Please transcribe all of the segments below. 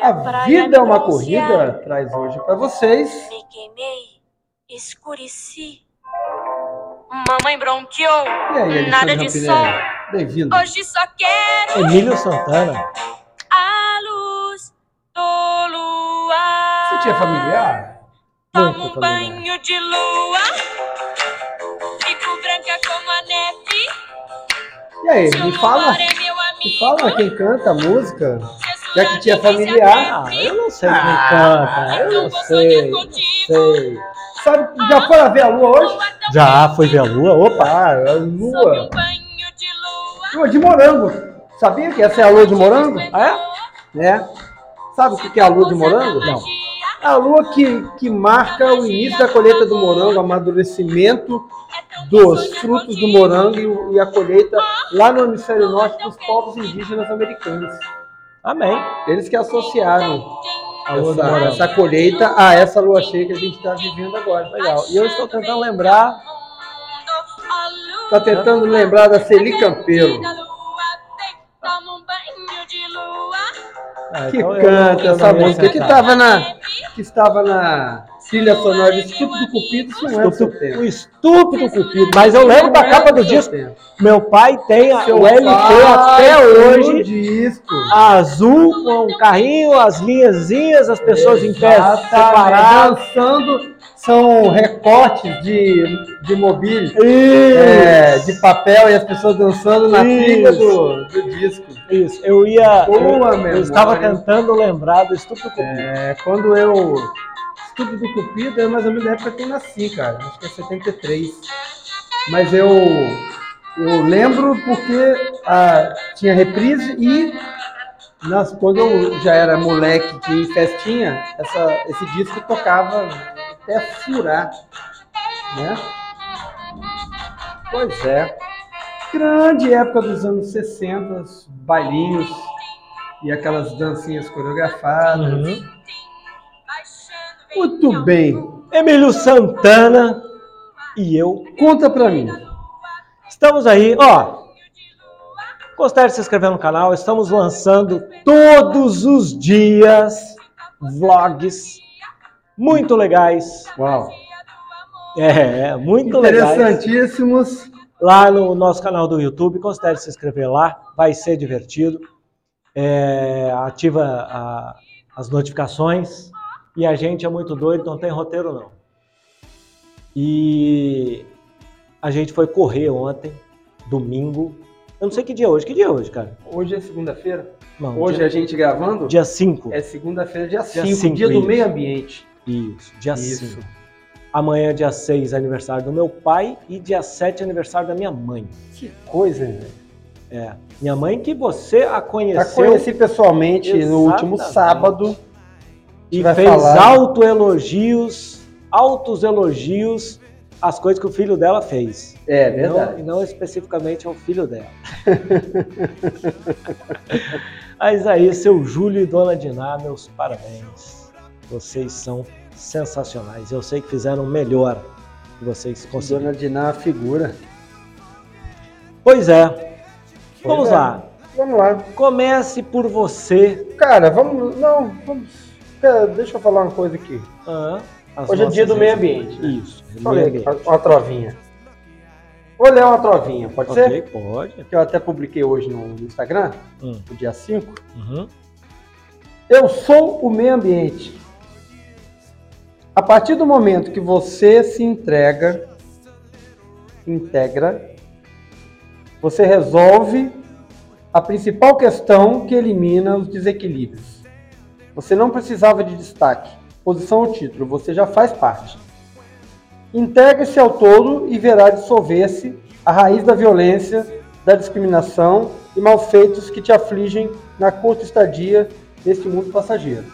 A praia vida é uma corrida traz hoje para vocês. Me queimei, escureci. Mamãe bronqueou, E aí, nada de Rampinelli? sol. Bem-vindo. Hoje só quero Emílio Santana. a luz do luar. Você tinha familiar? Tomo um familiar. banho de lua. Fico branca como a neve. E aí, me fala, é me fala quem canta a música. Já que tinha familiar. Ah, eu não sei quem Ah, canta, eu não sei. contigo. sei. Sabe, já foram ver a lua hoje? Já foi ver a lua? Opa! Ah, a um lua. banho de lua. Lua de morango. Sabia que essa é a lua de morango? Ah, É. Sabe o que que é a lua de morango? Não. É a lua que, que marca o início da colheita do morango, o amadurecimento dos frutos do morango e, e a colheita lá no hemisfério norte dos povos indígenas americanos. Amém. Eles que associaram essa, essa colheita a essa lua cheia que a gente está vivendo agora. Legal. E eu estou tentando lembrar. Está tentando lembrar da Celi Campeiro, Ah, que então eu canta essa música, que estava na, que estava na trilha sonora do Estúpido Cupido, isso não é do seu Estúpido- tempo. O estúpido Cupido. Mas eu lembro da é capa do disco. Meu pai tem a, o LP até hoje. disco. Azul com um carrinho, as linhazinhas, as pessoas em pé separadas. Dançando são recortes de, de mobília, é, de papel e as pessoas dançando na trilha do, do disco. Isso, eu ia. Boa eu, eu estava tentando lembrar do estúpido Cupido. É, quando eu. Estúpido Cupido é mais ou menos da época que eu nasci, cara. Acho que é 73. Mas eu. Eu lembro porque ah, tinha reprise e nas, quando eu já era moleque que em festinha, essa, esse disco tocava até furar. Né? Pois é. Grande época dos anos 60, os bailinhos e aquelas dancinhas coreografadas. Uhum. Muito bem. Emílio Santana e eu. Conta pra mim. Estamos aí, ó. Gostaria de se inscrever no canal. Estamos lançando todos os dias vlogs muito legais. Uau. É, muito legais. Interessantíssimos. Lá no nosso canal do YouTube. Considere se inscrever lá. Vai ser divertido. É, ativa a- as notificações. E a gente é muito doido, não tem roteiro não. E a gente foi correr ontem, domingo. Eu não sei que dia é hoje. Que dia é hoje, cara? Hoje é segunda-feira. Não, Hoje dia, a gente gravando. dia 5. É segunda-feira, dia Dia 5, cinco, dia do meio ambiente. Isso, dia Isso. 5. Amanhã, dia 6, aniversário do meu pai. E dia 7, aniversário da minha mãe. Que coisa, hein, velho? É. Minha mãe que você a conheceu conheci pessoalmente no último Exatamente. sábado. E fez falar. autoelogios, altos elogios às coisas que o filho dela fez. É não, verdade. e não especificamente ao filho dela. Mas aí, seu Júlio e Dona Diná, meus parabéns. Vocês são sensacionais. Eu sei que fizeram o melhor que vocês conseguiram. Dona Diná, figura. Pois é. Vamos é. lá. Vamos lá. Comece por você. Cara, vamos. Não, vamos. Deixa eu falar uma coisa aqui. Ah, Hoje é dia do meio ambiente. né? Isso. Ler ambiente. uma trovinha. Vou ler uma trovinha, pode Ok, ser? pode. Que eu até publiquei hoje no no Instagram, Hum, no dia 5. uhum. Eu sou o meio ambiente. A partir do momento que você se entrega, integra, você resolve a principal questão que elimina os desequilíbrios. Você não precisava de destaque, posição ou título, você já faz parte. Integre-se ao todo e verá dissolver-se a raiz da violência, da discriminação e malfeitos que te afligem na curta estadia deste mundo passageiro.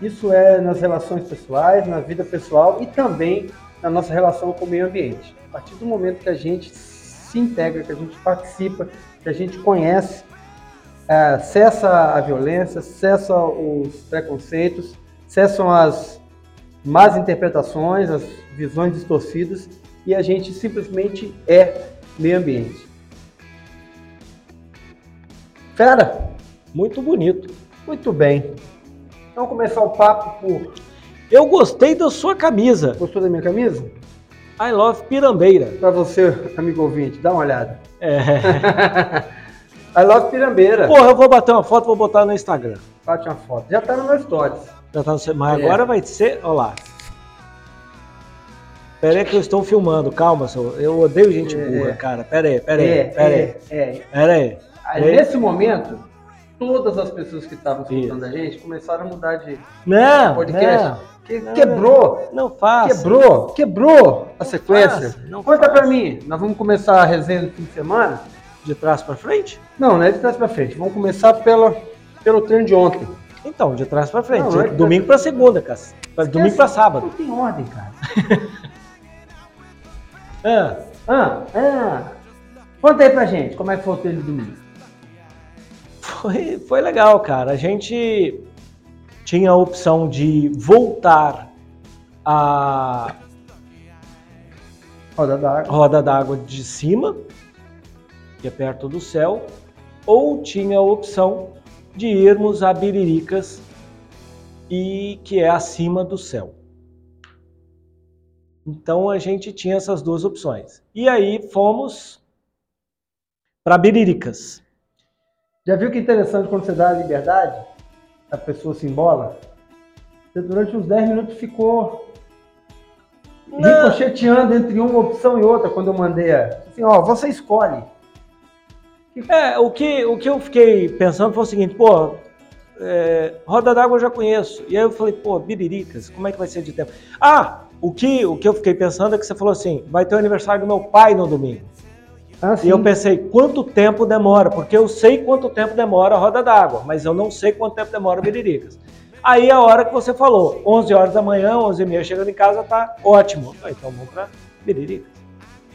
Isso é nas relações pessoais, na vida pessoal e também na nossa relação com o meio ambiente. A partir do momento que a gente se integra, que a gente participa, que a gente conhece, é, cessa a violência, cessa os preconceitos, cessam as más interpretações, as visões distorcidas e a gente simplesmente é meio ambiente. Fera, Muito bonito. Muito bem. Vamos começar o papo por. Eu gostei da sua camisa. Gostou da minha camisa? I love Pirambeira. Pra você, amigo ouvinte, dá uma olhada. É. I love Pirambeira. Porra, eu vou bater uma foto vou botar no Instagram. Bate uma foto. Já tá no meu stories. Já tá no seu- Mas É. agora vai ser. Olha lá. Pera aí que eu estou filmando, calma, senhor. Eu odeio gente É. burra, cara. Pera aí, pera aí, é, pera aí. é, é. Pera aí. Aí, nesse momento, todas as pessoas que estavam escutando a gente começaram a mudar de Não, podcast. não, Que- Não, quebrou, não faça. quebrou, quebrou a sequência. não Conta faça. pra mim, nós vamos começar a resenha do fim de semana? De trás pra frente? Não, não é de trás pra frente. Vamos começar pela, pelo treino de ontem. Então, de trás pra frente. Não, não é domingo pra segunda, cara. Domingo pra sábado. Não tem ordem, cara. Ah, Ah, ah. Conta aí pra gente, como é que foi o treino de domingo? foi, foi legal, cara. A gente tinha a opção de voltar a Roda d'água. roda d'água de cima, que é perto do céu, ou tinha a opção de irmos a Biriricas, e que é acima do céu. Então a gente tinha essas duas opções. E aí fomos para Biriricas. Já viu que interessante quando você dá a liberdade, a pessoa se embola? Você durante uns 10 minutos ficou ricocheteando entre uma opção e outra quando eu mandei a. Assim, ó, você escolhe. É, o que, o que eu fiquei pensando foi o seguinte, pô, é, Roda d'Água eu já conheço. E aí eu falei, pô, Biriricas, como é que vai ser de tempo? Ah, o que, o que eu fiquei pensando é que você falou assim, vai ter o aniversário do meu pai no domingo. Ah, E eu pensei, quanto tempo demora? Porque eu sei quanto tempo demora a Roda d'Água, mas eu não sei quanto tempo demora o Biriricas. Aí a hora que você falou, 11 horas da manhã, 11 e meia, chegando em casa, tá ótimo. Ah, Então vamos pra Biriricas.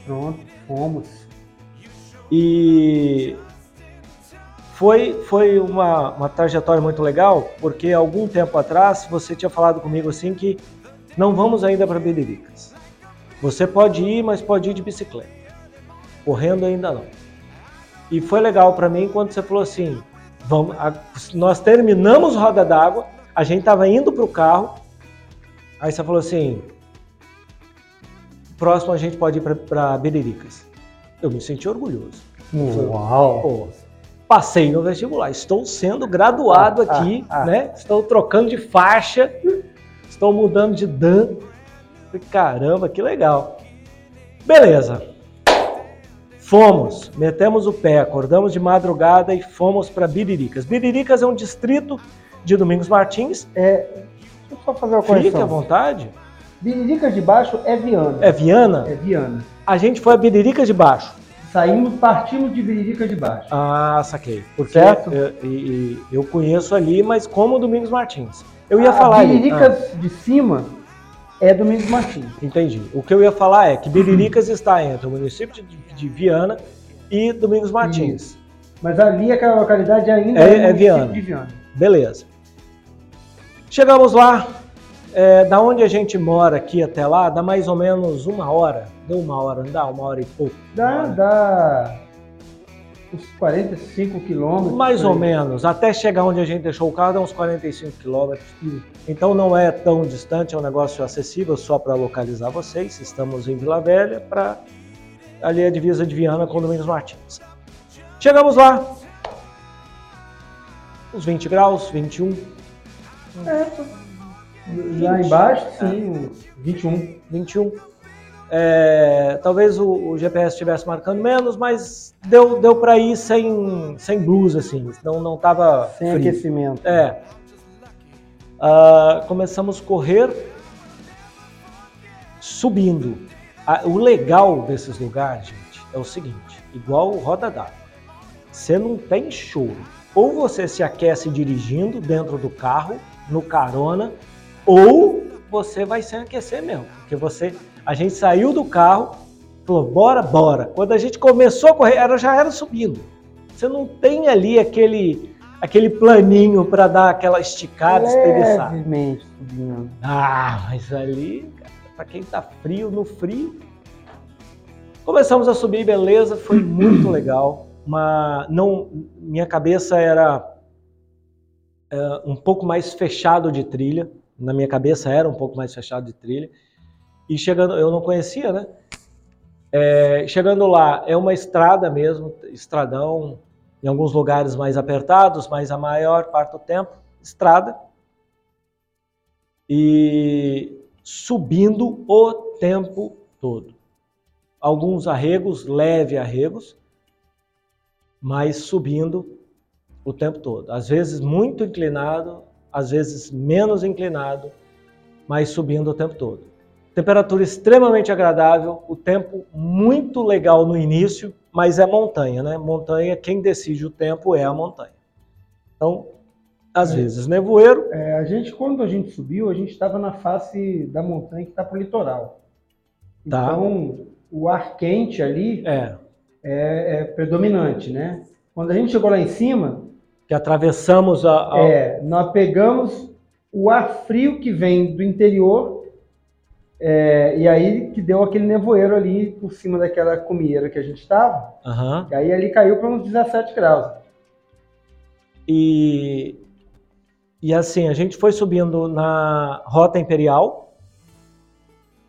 Pronto, fomos. E foi, foi uma, uma trajetória muito legal, porque algum tempo atrás você tinha falado comigo assim que não vamos ainda para Biriricas. Você pode ir, mas pode ir de bicicleta. Correndo ainda não. E foi legal para mim quando você falou assim, vamos, a- nós terminamos Roda d'Água, a gente estava indo para o carro, aí você falou assim, próximo a gente pode ir para Biriricas. Eu me senti orgulhoso. Uau! Pô, passei no vestibular, estou sendo graduado Ah, aqui, ah, ah. né? Estou trocando de faixa, estou mudando de dan. Caramba, que legal. Beleza. Fomos, metemos o pé, acordamos de madrugada e fomos para Biriricas. Biriricas é um distrito de Domingos Martins. É, deixa eu só fazer uma Fique à vontade. Biriricas de baixo é Viana. É Viana? É Viana. A gente foi a Biriricas de baixo. Saímos, partimos de Biriricas de baixo. Ah, saquei. Porque Certo. eu, e- e eu conheço ali, mas como Domingos Martins. Eu ia a falar. Biriricas de cima é Domingos Martins. Ah, entendi. O que eu ia falar é que Biriricas está entre o município de, de Viana e Domingos Martins. Mas ali aquela localidade ainda É- é, é Viana. de Viana. Beleza. Chegamos lá. É, da onde a gente mora aqui até lá, dá mais ou menos uma hora. Deu uma hora, não dá? Uma hora e pouco. Dá, hora. dá uns 45 quilômetros. Mais ou menos. Até chegar onde a gente deixou o carro, dá uns 45 quilômetros. Então não é tão distante, é um negócio acessível só para localizar vocês. Estamos em Vila Velha, para ali a divisa de Viana com Domingos Martins. Chegamos lá, uns 20 graus, 21, Lá embaixo, sim, uns 21. 21. É, talvez o, o GPS estivesse marcando menos, mas deu, deu para ir sem, sem blusa, assim, não, não tava Sem frio. aquecimento. É. Ah, começamos a correr subindo. Ah, o legal desses lugares, gente, é o seguinte: igual roda d'água. Você não tem choro. Ou você se aquece dirigindo dentro do carro, no carona, ou você vai sem aquecer mesmo. Porque você. A gente saiu do carro, falou, bora, bora. Quando a gente começou a correr, era, já era subindo. Você não tem ali aquele, aquele planinho para dar aquela esticada, espreguiçar. Levemente subindo. Ah, mas ali, para quem tá frio, no frio. Começamos a subir, beleza, foi muito legal. Mas não, minha cabeça era é, um pouco mais fechado de trilha. Na minha cabeça era um pouco mais fechado de trilha. E chegando, eu não conhecia, né? É, chegando lá, é uma estrada mesmo, estradão, em alguns lugares mais apertados, mas a maior parte do tempo, estrada. E subindo o tempo todo. Alguns arregos, leve arregos, mas subindo o tempo todo. Às vezes muito inclinado, às vezes menos inclinado, mas subindo o tempo todo. Temperatura extremamente agradável, o tempo muito legal no início, mas é montanha, né? Montanha, quem decide o tempo é a montanha. Então, às É. vezes nevoeiro, É, a gente, quando a gente subiu, a gente estava na face da montanha que está para o litoral. Tá. Então, o ar quente ali é, é, é predominante, né? Quando a gente chegou lá em cima, que atravessamos a, a- é, nós pegamos o ar frio que vem do interior é, e aí que deu aquele nevoeiro ali por cima daquela cumieira que a gente estava. Aham. E aí ali caiu para uns 17 graus. E, e assim, a gente foi subindo na Rota Imperial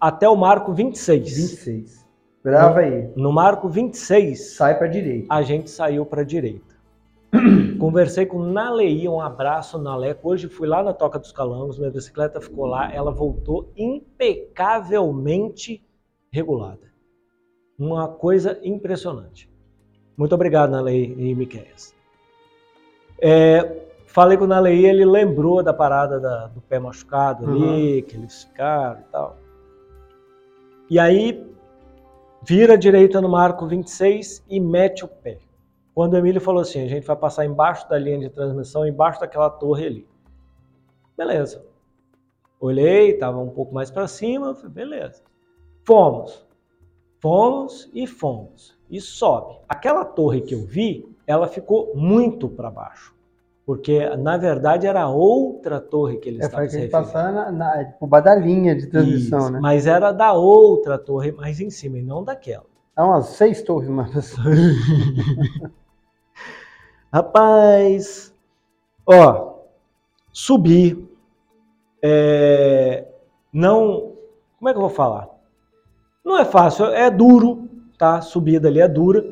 até o marco 26. 26. Grava aí. No marco 26, Sai para direita. a gente saiu para a direita. Conversei com Nalei, um abraço Naleco. Hoje fui lá na Toca dos Calangos, minha bicicleta ficou lá, ela voltou impecavelmente regulada. Uma coisa impressionante. Muito obrigado, Nalei e Miqueias. É, falei com o Nalei, ele lembrou da parada da- do pé machucado ali, que eles ficaram e tal. E aí, vira direita no marco 26 e mete o pé. Quando o Emílio falou assim, a gente vai passar embaixo da linha de transmissão, embaixo daquela torre ali. Beleza. Olhei, estava um pouco mais para cima, falei, beleza. Fomos. Fomos e fomos. E sobe. Aquela torre que eu vi, ela ficou muito para baixo. Porque, na verdade, era outra torre que eles É estavam se referindo. passar na, na, por baixo da linha de transmissão, Isso, né? Mas era da outra torre mais em cima e não daquela. Há umas seis torres mais. Rapaz, ó, subir, é, não, como é que eu vou falar? Não é fácil, é duro, tá? Subida ali é dura,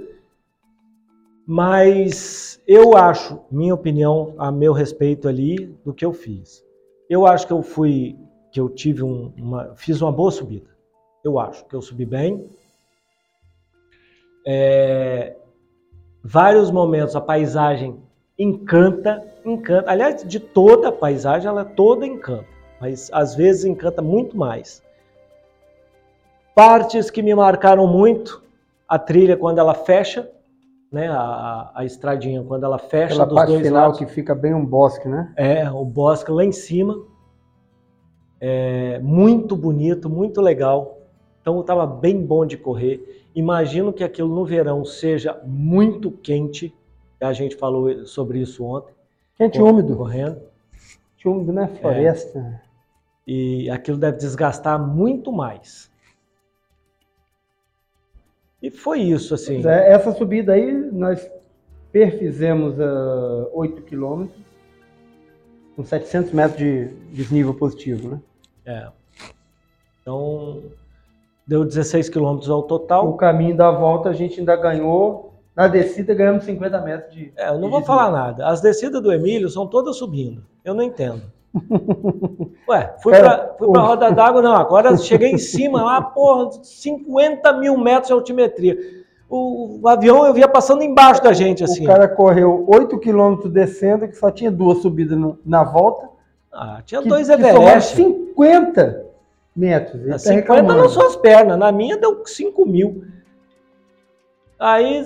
mas eu acho, minha opinião, a meu respeito ali do que eu fiz. Eu acho que eu fui, que eu tive um- uma, fiz uma boa subida. Eu acho que eu subi bem. É, vários momentos a paisagem encanta, encanta. Aliás, de toda a paisagem, ela toda encanta, mas às vezes encanta muito mais. Partes que me marcaram muito, a trilha quando ela fecha, né, a, a- a estradinha quando ela fecha Aquela dos parte dois final lados. que fica bem um bosque, né? É, o bosque lá em cima. É muito bonito, muito legal. Então estava bem bom de correr. Imagino que aquilo no verão seja muito quente. A gente falou sobre isso ontem. Quente úmido. Correndo. Quente úmido, né? Floresta. E aquilo deve desgastar muito mais. E foi isso, assim. É, essa subida aí, nós perfizemos a 8 quilômetros, com 700 metros de desnível positivo, né? É. Então, deu 16 quilômetros ao O total. caminho da volta a gente ainda ganhou, na descida ganhamos 50 metros de... É, eu não vou falar nada. As descidas do Emílio são todas subindo. Eu não entendo. Ué, fui Cara, pra, fui pra o- roda d'água, não. Agora cheguei em cima lá, porra, 50 mil metros de altimetria. O, o avião eu via passando embaixo da gente, assim. O cara correu 8 quilômetros descendo, que só tinha duas subidas no- na volta. Ah, tinha que, dois Everest. 50 metros. Ele tá 50 reclamando. nas suas pernas, na minha deu 5 mil. Aí,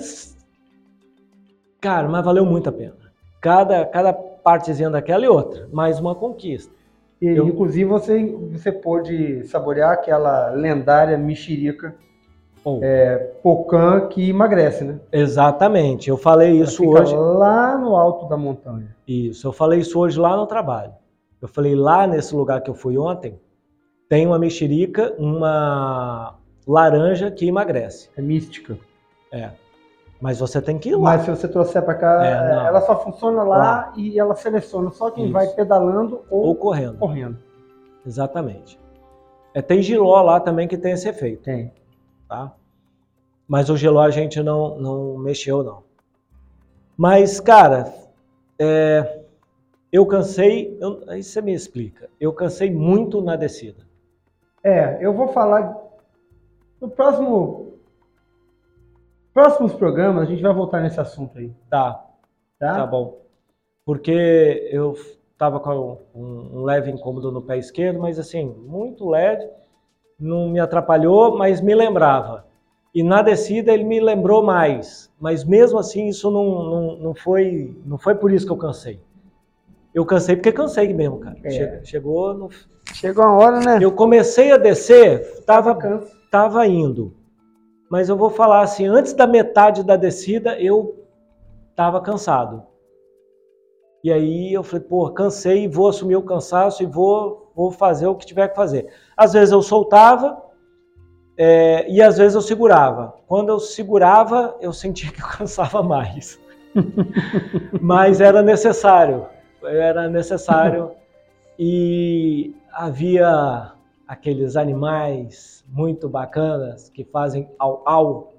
cara, mas valeu muito a pena. Cada, cada partezinha daquela e outra, mais uma conquista. E, Eu- Inclusive, você, você pôde saborear aquela lendária mexerica Bom, Pocan que emagrece, né? Exatamente, eu falei isso hoje. lá no alto da montanha. Isso, eu falei isso hoje lá no trabalho. Eu falei lá nesse lugar que eu fui ontem, tem uma mexerica, uma laranja que emagrece. É mística. É. Mas você tem que ir lá. Mas se você trouxer para cá, É, não. ela só funciona lá e ela seleciona só quem Isso. vai pedalando ou, Ou correndo. correndo. Exatamente. É, tem giló lá também que tem esse efeito, Tem. tá? Mas o giló a gente não, não mexeu, não. Mas, cara, é, eu cansei. eu- aí você me explica. Eu cansei muito na descida. É, eu vou falar no próximo próximos programas a gente vai voltar nesse assunto aí, Tá, tá? tá bom. Porque eu tava com um, um leve incômodo no pé esquerdo, mas assim, muito leve. Não me atrapalhou, mas me lembrava. E na descida ele me lembrou mais. Mas mesmo assim, isso não, não, não, foi, não foi por isso que eu cansei. Eu cansei porque cansei mesmo, cara. É. Che- Chegou no... Chegou a hora, né? Eu comecei a descer, tava, tava indo. Mas eu vou falar assim, antes da metade da descida, eu tava cansado. E aí eu falei, pô, cansei, vou assumir o cansaço e vou, vou fazer o que tiver que fazer. Às vezes eu soltava é, e às vezes eu segurava. Quando eu segurava, eu sentia que eu cansava mais. Mas era necessário, era necessário. E havia aqueles animais muito bacanas que fazem au au,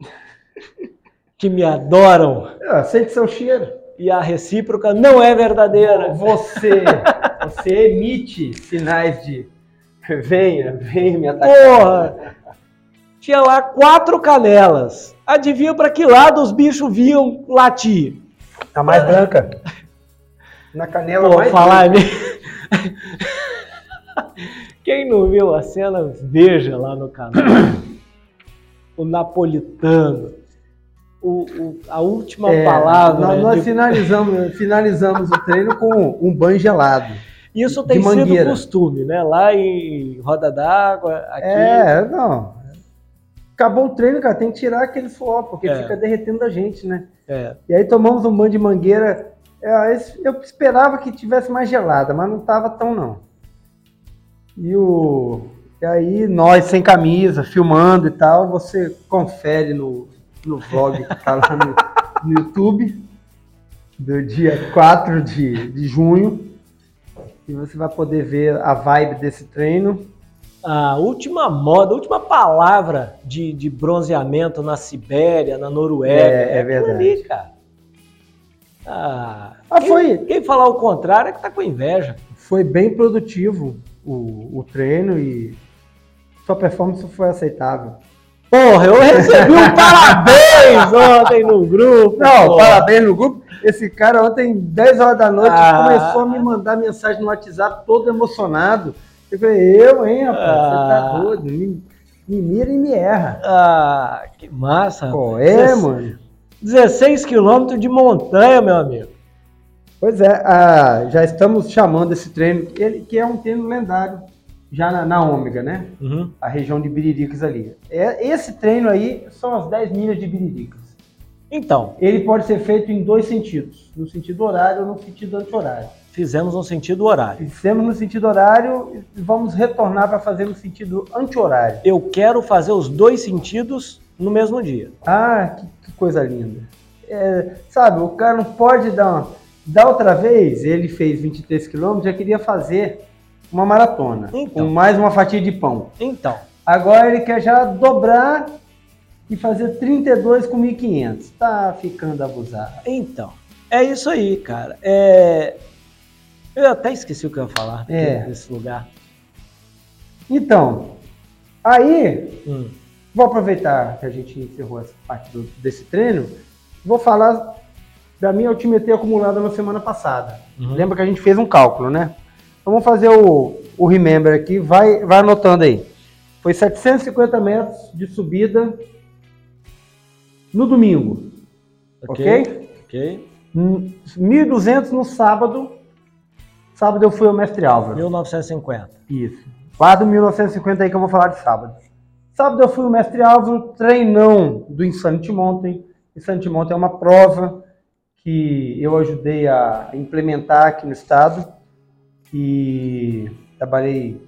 que me adoram Ah, sente seu cheiro. e a recíproca não é verdadeira. Você, você emite sinais de venha, venha me atacar. Porra! Tinha lá quatro canelas. Adivinha para que lado os bichos vinham latir? A mais branca. Na canela Pô, mais falar. Quem não viu a cena, veja lá no canal. o napolitano. O, o- a última É, palavra. Nós, nós de- finalizamos, finalizamos o treino com um banho gelado. Isso tem sido mangueira. costume, né? Lá em Roda d'Água, aqui. É, não. Acabou o treino, cara, tem que tirar aquele suor, porque É. fica derretendo da gente, né? é. E aí tomamos um banho de mangueira. É, Eu esperava que tivesse mais gelada, mas não tava tão não. E, o... e aí nós sem camisa, filmando e tal, você confere no, no vlog que tá lá no, no YouTube, do dia 4 de, de junho. E você vai poder ver a vibe desse treino. A última moda, a última palavra de, de bronzeamento na Sibéria, na Noruega. É, é aquilo verdade. ali, cara. Ah, Ah, quem, foi- Quem falar o contrário é que tá com inveja. Foi bem produtivo o, o treino e sua performance foi aceitável. Porra, eu recebi um parabéns ontem no grupo. Não, porra. parabéns no grupo. Esse cara ontem, 10 horas da noite, Ah. começou a me mandar mensagem no WhatsApp todo emocionado. Eu falei, eu, hein, rapaz, você tá Ah. doido. Me, me mira e me erra. Ah, que massa. Pô, é, 16 mano. 16 quilômetros de montanha, meu amigo. Pois é, ah, já estamos chamando esse treino, ele, que é um treino lendário, já na, na Ômega, né? Uhum. A região de Biriricas ali. É, esse treino aí são as 10 milhas de Biriricas. Então, Ele pode ser feito em dois sentidos, no sentido horário ou no sentido anti-horário. fizemos um sentido horário. Fizemos no sentido horário e vamos retornar para fazer no sentido anti-horário. Eu quero fazer os dois sentidos no mesmo dia. Ah, que coisa linda. É, sabe, o cara não pode dar uma... Da outra vez, ele fez 23 quilômetros, já queria fazer uma maratona, Então. com mais uma fatia de pão. Então, Agora ele quer já dobrar e fazer 32 com 1.500. Tá ficando abusado. então. É isso aí, cara. É... Eu até esqueci o que eu ia falar É. desse lugar. Então, aí Hum. Vou aproveitar que a gente encerrou essa parte do- desse treino. Vou falar da minha altimetria acumulada na semana passada. Uhum. Lembra que a gente fez um cálculo, né? Então vamos fazer o, o remember aqui. Vai, vai anotando aí. Foi 750 metros de subida no domingo, ok? Ok. Hum, 1.200 no sábado. Sábado eu fui ao Mestre Álvaro. 1950. Isso. Guarda o 1950 aí que eu vou falar de sábado. Sábado eu fui o Mestre Álvaro, treinão do Insanity Mountain. Insanity Mountain é uma prova que eu ajudei a implementar aqui no estado e trabalhei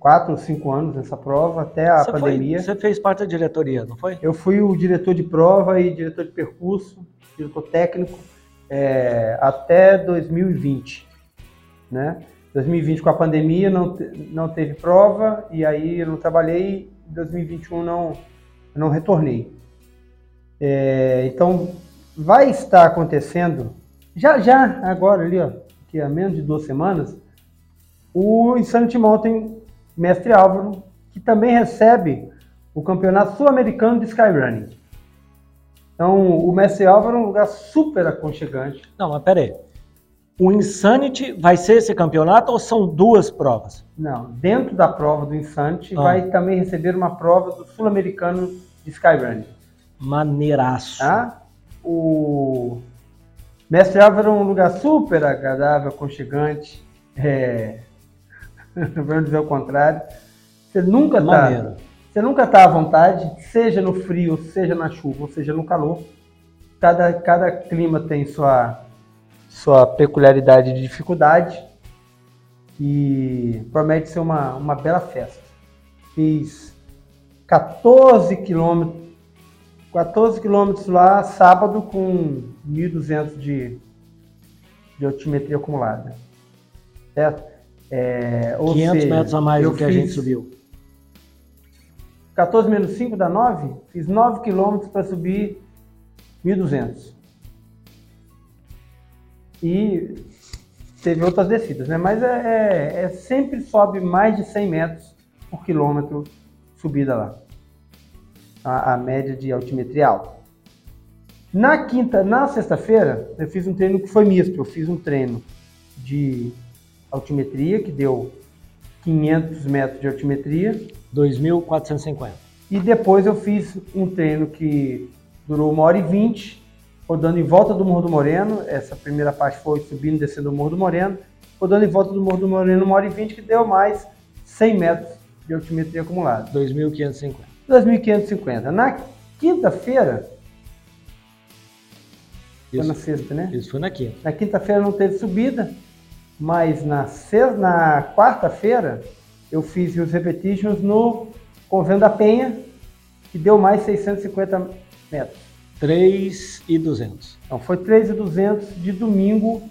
quatro ou cinco anos nessa prova, até a você, foi- pandemia. você fez parte da diretoria, não foi? Eu fui o diretor de prova e diretor de percurso, diretor técnico, é, até 2020, né? 2020 com a pandemia não, não teve prova e aí eu não trabalhei. Em 2021 não não retornei. É, então vai estar acontecendo já já agora ali ó, que há menos de duas semanas o Insanity Mountain Mestre Álvaro que também recebe o Campeonato Sul-Americano de Skyrunning. Então, o Mestre Álvaro é um lugar super aconchegante. Não, mas peraí. O Insanity vai ser esse campeonato ou são duas provas? Não, dentro da prova do Insanity, Ah. vai também receber uma prova do Sul-Americano de Skyrunning. Maneiraço. Tá? O Mestre Álvaro é um lugar super agradável, aconchegante. É... Vamos dizer o contrário. Você nunca está. Você nunca está à vontade, seja no frio, seja na chuva, ou seja no calor. Cada, cada clima tem sua, sua peculiaridade de dificuldade e promete ser uma, uma bela festa. Fiz 14 quilômetros 14 quilômetros lá, sábado, com 1.200 de, de altimetria acumulada. Certo? É, ou 500 seja, metros a mais do que a gente subiu. 14 menos 5 dá 9. Fiz 9 quilômetros para subir 1.200. E teve outras descidas, né? Mas é, é- é sempre sobe mais de 100 metros por quilômetro subida lá. A, a média de altimetria alta. Na quinta, na sexta-feira, eu fiz um treino que foi misto. Eu fiz um treino de altimetria, que deu 500 metros de altimetria. 2.450. E depois eu fiz um treino que durou uma hora e vinte, rodando em volta do Morro do Moreno. Essa primeira parte foi subindo e descendo o Morro do Moreno. Rodando em volta do Morro do Moreno uma hora e vinte, que deu mais 100 metros de altimetria acumulada. 2.550. 2.550. Na quinta-feira, foi na sexta, né? isso foi na quinta. Na quinta-feira não teve subida, mas na, sexta, na quarta-feira eu fiz os repetitions no Convento da Penha, que deu mais 650 metros. 3.200. Então foi 3.200 de domingo.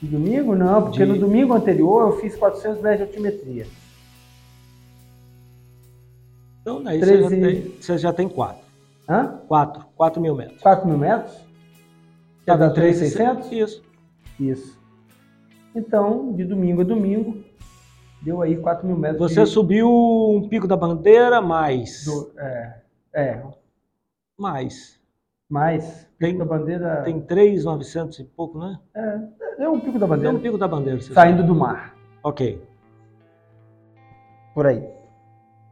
De domingo não, porque De- no domingo anterior eu fiz 400 metros de altimetria. Então, daí você já, 13. tem, você já tem 4. Hã? 4. 4 mil metros. 4 mil metros? Já dá 3.600? 3.600? Isso. Isso. Então, de domingo a domingo, deu aí 4 mil metros. Você de- subiu um pico da bandeira, mais. do- é, é, Mais. mais. Tem- da bandeira. Tem 3.900 e pouco, né? É um pico da bandeira. um pico da bandeira. Saindo sabe. do mar. Ok. Por aí.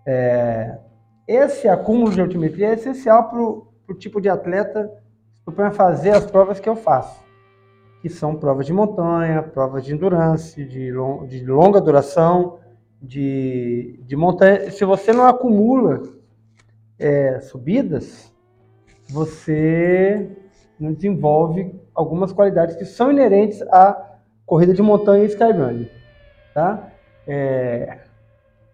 É, esse acúmulo de altimetria é essencial para o tipo de atleta que se propõe a fazer as provas que eu faço. Que são provas de montanha, provas de endurance, de, lon- de longa duração, de, de montanha. Se você não acumula é, subidas, você desenvolve algumas qualidades que são inerentes à corrida de montanha e skyrunning, tá? É,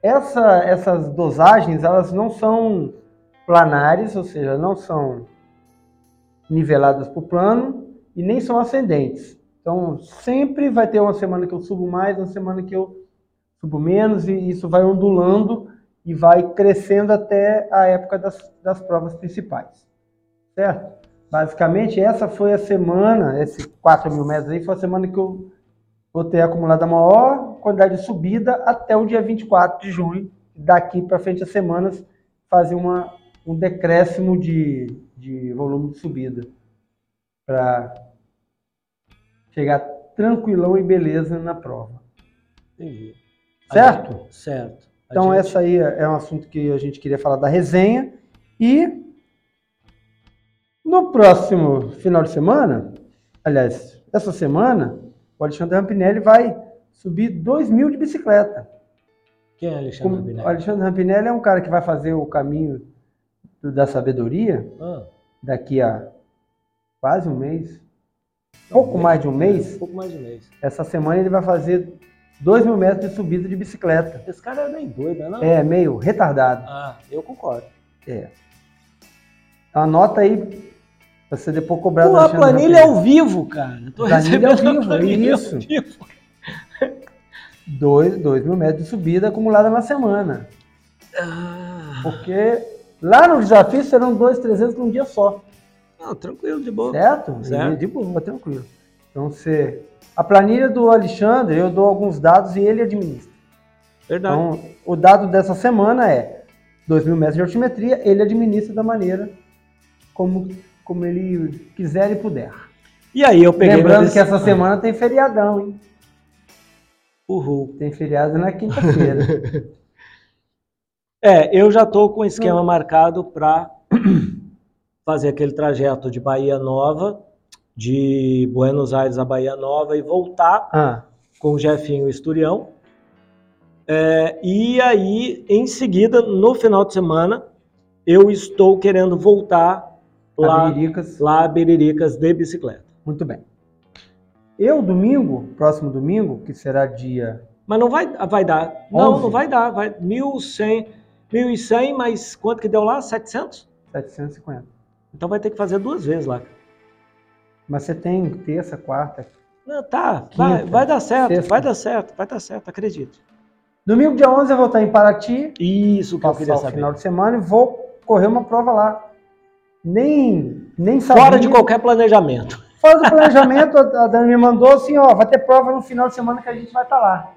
essa- essas dosagens, elas não são planares, ou seja, não são niveladas por plano e nem são ascendentes. Então, sempre vai ter uma semana que eu subo mais, uma semana que eu subo menos, e isso vai ondulando e vai crescendo até a época das, das provas principais. Certo? Basicamente, essa foi a semana, esses 4 mil metros aí, foi a semana que eu vou ter acumulado a maior quantidade de subida até o dia 24 de junho. Daqui para frente, as semanas, fazer uma, um decréscimo de, de volume de subida. Para chegar tranquilão e beleza na prova. Entendi. Certo? Certo. A Então, gente- essa aí é um assunto que a gente queria falar da resenha. E no próximo final de semana, aliás, essa semana, o Alexandre Rampinelli vai subir 2 mil de bicicleta. Quem é Alexandre Como- Rampinelli? O Alexandre Rampinelli é um cara que vai fazer o caminho do- da sabedoria Ah, daqui a quase um mês. Pouco mais de um mês. pouco mais de um mês. Essa semana ele vai fazer 2 mil metros de subida de bicicleta. Esse cara é bem doido, né? Não? É, meio retardado. Ah, eu concordo. É. Anota aí pra você depois cobrar Pô, a planilha é ao vivo, cara. Eu Tô Planilha ao recebendo a vivo, planilha isso. ao vivo. 2 dois mil metros de subida acumulada na semana. Ah, Porque lá no desafio serão dois 300 num dia só. não, tranquilo, de boa. Certo? Certo. De boa, tranquilo. Então você. A planilha do Alexandre, eu dou alguns dados e ele administra. Verdade. Então, o dado dessa semana é 2 mil metros de altimetria, ele administra da maneira como, como ele quiser e puder. e aí eu peguei Lembrando que essa semana tem feriadão, hein? Uhul. Tem feriado na quinta-feira. É, eu já tô com o esquema marcado para fazer aquele trajeto de Bahia Nova, de Buenos Aires a Bahia Nova e voltar ah, com o Jefinho Esturião. É, e aí, em seguida, no final de semana, eu estou querendo voltar lá, Abiricas. lá a Beriricas de bicicleta. Muito bem. Eu, domingo, próximo domingo, que será dia. Mas não vai, vai dar. Não, 11? não vai dar. Vai 1.100, 1.100, mas quanto que deu lá? 700? 750. Então vai ter que fazer duas vezes lá. Mas você tem terça, quarta. Não, tá, vai, Quinta, vai dar certo, sexta. vai dar certo, vai dar certo, acredito. Domingo, dia 11, eu vou estar em Paraty, Isso que eu queria saber. final de semana e vou correr uma prova lá. Nem, nem sabia. Fora de qualquer planejamento. Fora do planejamento, a Dani me mandou assim, ó, vai ter prova no final de semana que a gente vai estar lá.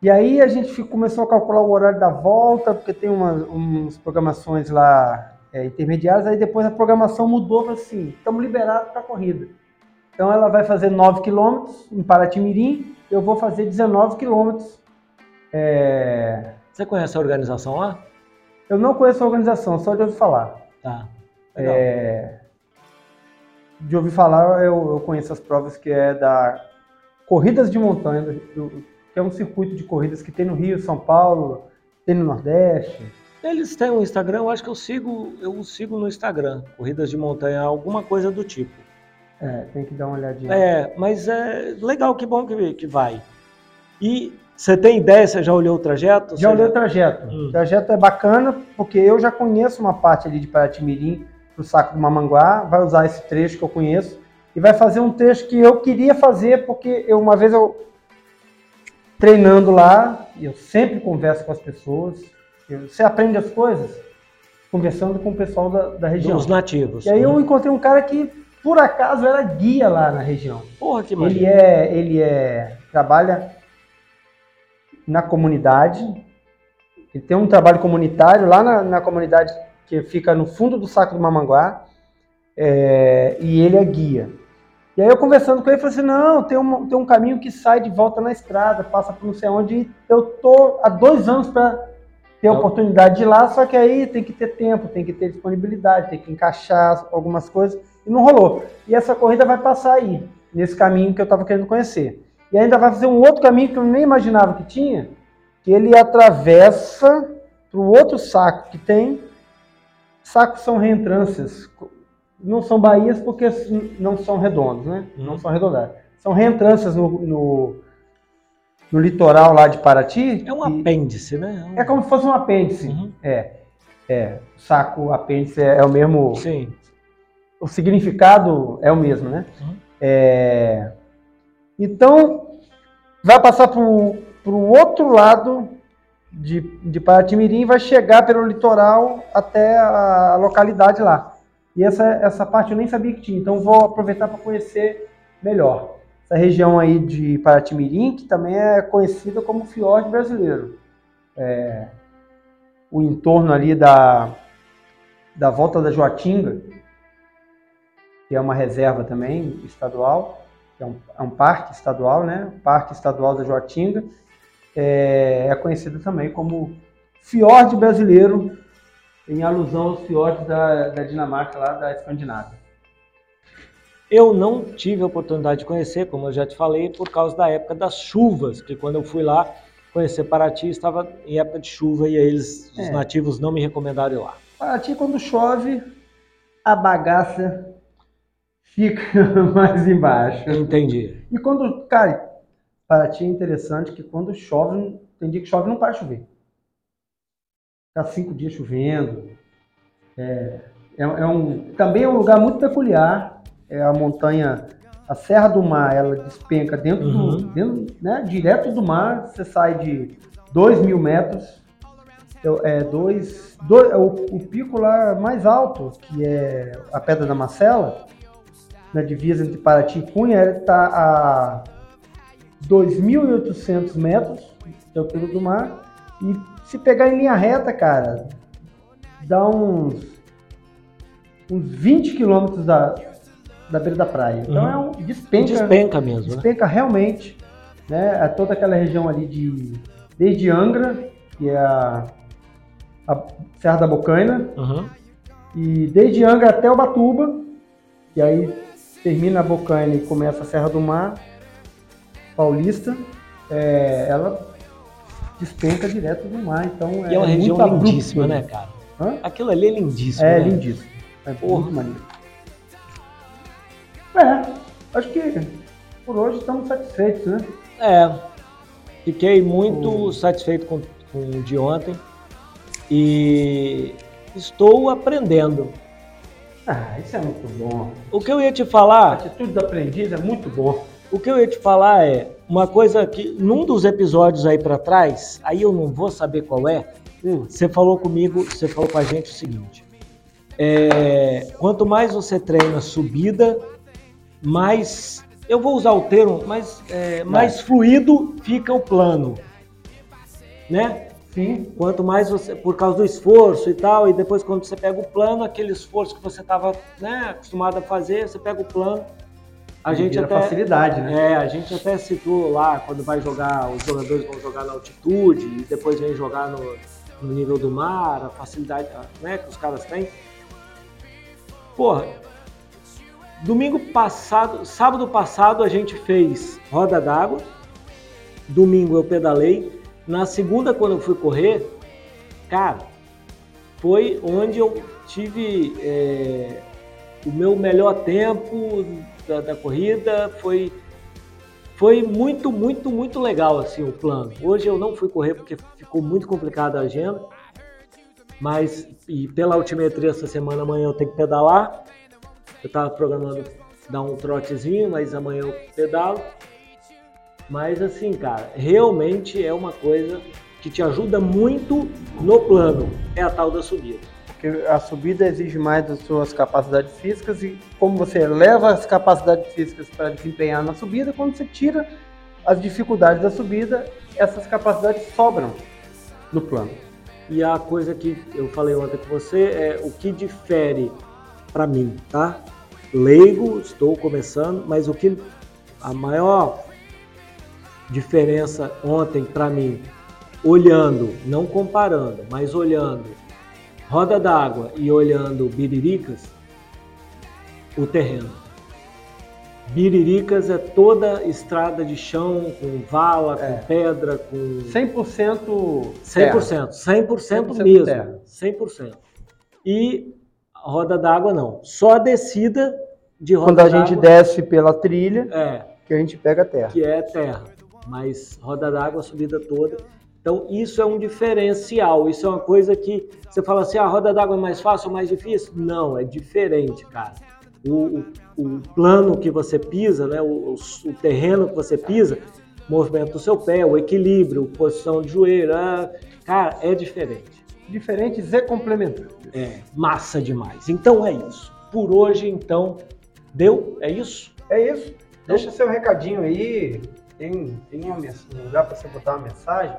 E aí a gente começou a calcular o horário da volta, porque tem umas, umas programações lá é, intermediárias, aí depois a programação mudou para assim, estamos liberados para a corrida. Então ela vai fazer 9 quilômetros em Paraty-Mirim, eu vou fazer 19 quilômetros. É, Você conhece a organização lá? Eu não conheço a organização, só de ouvir falar. Tá. É, de ouvir falar, eu, eu conheço as provas que é da Corridas de Montanha, do- do- que é um circuito de corridas que tem no Rio, São Paulo, tem no Nordeste. Eles têm um Instagram, eu acho que eu sigo, eu sigo no Instagram, Corridas de Montanha, alguma coisa do tipo. É, tem que dar uma olhadinha. É, mas é legal, que bom que, que vai. E você tem ideia, você já olhou o trajeto? Já olhei o trajeto. Hum. O trajeto é bacana, porque eu já conheço uma parte ali de Paraty-Mirim para o Saco do Mamanguá, vai usar esse trecho que eu conheço, e vai fazer um trecho que eu queria fazer, porque eu, uma vez eu treinando lá, e eu sempre converso com as pessoas, eu- você aprende as coisas conversando com o pessoal da, da região. Dos nativos. E aí eu encontrei um cara que, por acaso, era guia lá na região. Porra, que Ele é, ele é, trabalha na comunidade. Ele tem um trabalho comunitário lá na, na comunidade que fica no fundo do Saco do Mamanguá. é, e ele é guia. E aí eu conversando com ele, falei assim, não, tem um, tem um caminho que sai de volta na estrada, passa por não sei onde. e Eu tô há dois anos para ter a Então- oportunidade de ir lá, só que aí tem que ter tempo, tem que ter disponibilidade, tem que encaixar algumas coisas. E não rolou. E essa corrida vai passar aí, nesse caminho que eu estava querendo conhecer. E ainda vai fazer um outro caminho que eu nem imaginava que tinha, que ele atravessa para o outro saco que tem. Sacos são reentrâncias, não são baías porque não são redondos, né? Não Uhum. são arredondados. São reentrâncias no, no, no litoral lá de Paraty. É um e- apêndice, né? um- é como se fosse um apêndice. Uhum. É, é. Saco, apêndice é, é o mesmo. Sim. O significado é o mesmo, né? Uhum. É, então, vai passar para o outro lado de, de Paraty-Mirim e vai chegar pelo litoral até a localidade lá. E essa, essa parte eu nem sabia que tinha, então vou aproveitar para conhecer melhor. Essa região aí de Paraty-Mirim, que também é conhecida como fiord brasileiro. É, o entorno ali da, da volta da Joatinga, que é uma reserva também estadual, é um, é um parque estadual, né? Parque Estadual da Joatinga, é, é conhecido também como fiord brasileiro, em alusão aos fiordes da, da Dinamarca, lá da Escandinávia. Eu não tive a oportunidade de conhecer, como eu já te falei, por causa da época das chuvas, que quando eu fui lá conhecer Paraty, estava em época de chuva e eles, os É. nativos, não me recomendaram ir lá. Paraty, quando chove, a bagaça fica mais embaixo. Entendi. E quando, cara, Paraty é interessante que quando chove, tem dia que chove e não para de chover. Fica cinco dias chovendo. É, é, é um, também é um lugar muito peculiar. É a montanha, a Serra do Mar, ela despenca dentro do, Uhum. dentro, né, direto do mar. Você sai de 2 mil metros. É, é dois, dois, é o, o pico lá mais alto, que é a Pedra da Macela, na divisa entre Paraty e Cunha, está a 2.800 metros de altura do mar. E se pegar em linha reta, cara, dá uns, uns 20 quilômetros da, da beira da praia. Então Uhum. é um despenca, Despenca mesmo, né? despenca realmente, né? A toda aquela região ali de desde Angra, que é a, a Serra da Bocaina, Uhum. e desde Angra até Ubatuba, e aí termina a Bocaina e começa a Serra do Mar, Paulista, é, ela despenca direto do mar, então E é uma muito região lindíssima, né, cara? Hã? Aquilo ali é lindíssimo. É né? lindíssimo. É Porra. maneiro. É, acho que por hoje estamos satisfeitos, né? É. Fiquei muito O- satisfeito com, com o de ontem e estou aprendendo. Ah, isso é muito bom. O que eu ia te A falar, atitude do aprendiz é muito bom. O que eu ia te falar é uma coisa que num dos episódios aí pra trás, aí eu não vou saber qual é, Hum, você falou comigo, você falou com a gente o seguinte: é, quanto mais você treina subida, mais eu vou usar o termo, mais, é, mais fluido fica o plano, né? sim, Quanto mais você, por causa do esforço e tal, e depois quando você pega o plano, aquele esforço que você estava né, acostumado a fazer, você pega o plano. A gente até facilidade, né? é, a gente até citou lá quando vai jogar, os jogadores vão jogar na altitude e depois vem jogar no, no nível do mar, a facilidade né, que os caras têm. Porra, domingo passado, sábado passado a gente fez roda d'água, domingo eu pedalei, na segunda quando eu fui correr, cara, foi onde eu tive é, o meu melhor tempo da, da corrida, foi foi muito, muito, muito legal assim o plano. Hoje eu não fui correr porque ficou muito complicada a agenda, mas e pela altimetria essa semana amanhã eu tenho que pedalar. Eu estava programando dar um trotezinho, mas amanhã eu pedalo. Mas assim, cara, realmente é uma coisa que te ajuda muito no plano. É a tal da subida. Porque a subida exige mais das suas capacidades físicas e como você eleva as capacidades físicas para desempenhar na subida, quando você tira as dificuldades da subida, essas capacidades sobram no plano. E a coisa que eu falei ontem com você é o que difere para mim, tá? Leigo, estou começando, mas o que a maior diferença ontem para mim, olhando, não comparando, mas olhando roda d'água e olhando biriricas, o terreno. Biriricas é toda estrada de chão, com vala, com É. pedra, com 100% 100%, 100%, 100% mesmo, terra. 100%. E roda d'água não, só a descida de roda Quando a gente d'água desce pela trilha, é que a gente pega a terra. que é terra, mas roda d'água a subida toda. Então isso é um diferencial, isso é uma coisa que você fala assim, a roda d'água é mais fácil ou mais difícil? Não, é diferente, cara. O, o- o plano que você pisa, né, o, o- terreno que você pisa, movimento do seu pé, o equilíbrio, posição de joelho, ah, cara, é diferente. Diferentes e complementares. É massa demais. Então é isso. Por hoje, então, deu? É isso? É isso. Deixa seu recadinho aí. Tem, tem uma um lugar para você botar uma mensagem.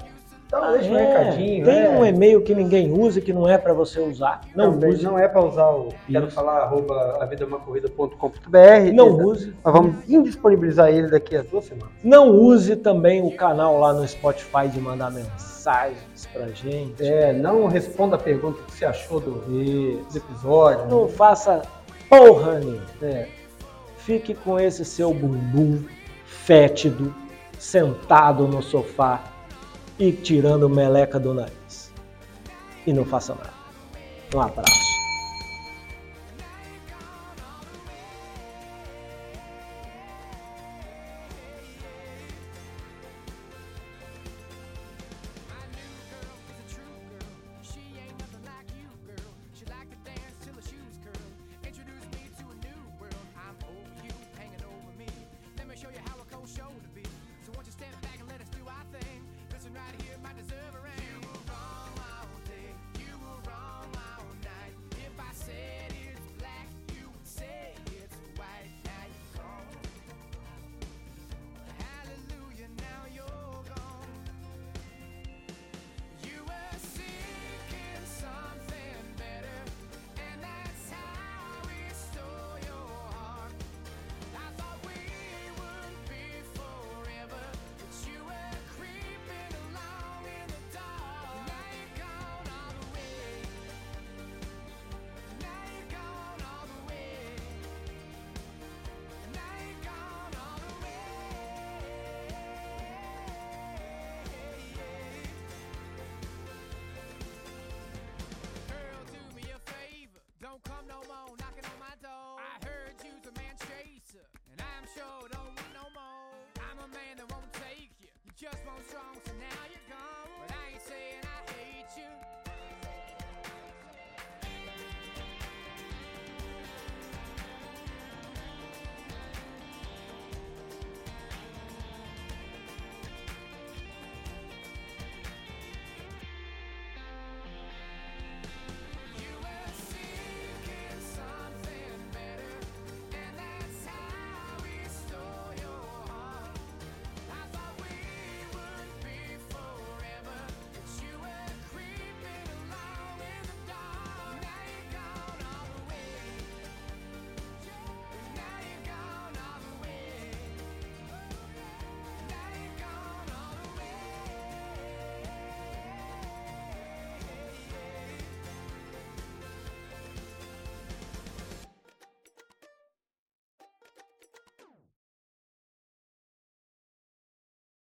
Então deixa um É, recadinho. Tem é. um e-mail que ninguém usa, que não é para você usar. Não Também use. não é para usar o quero falar arroba avidamacorrida.com.br. Não use. Nós vamos indisponibilizar ele daqui a duas semanas. Não use também o canal lá no Spotify de mandar mensagens pra gente. É, não responda a pergunta que você achou do, do episódio. não faça porra nenhuma. É, Fique com esse seu bumbum fétido, sentado no sofá e tirando meleca do nariz. E não faça nada. Um abraço.